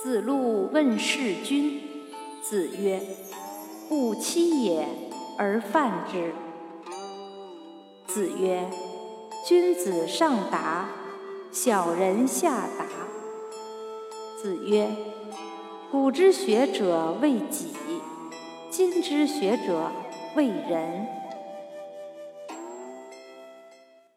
子路问事君，子曰：“勿欺也，而犯之。”子曰：“君子上达，小人下达。”子曰：“古之学者为己，今之学者为人。”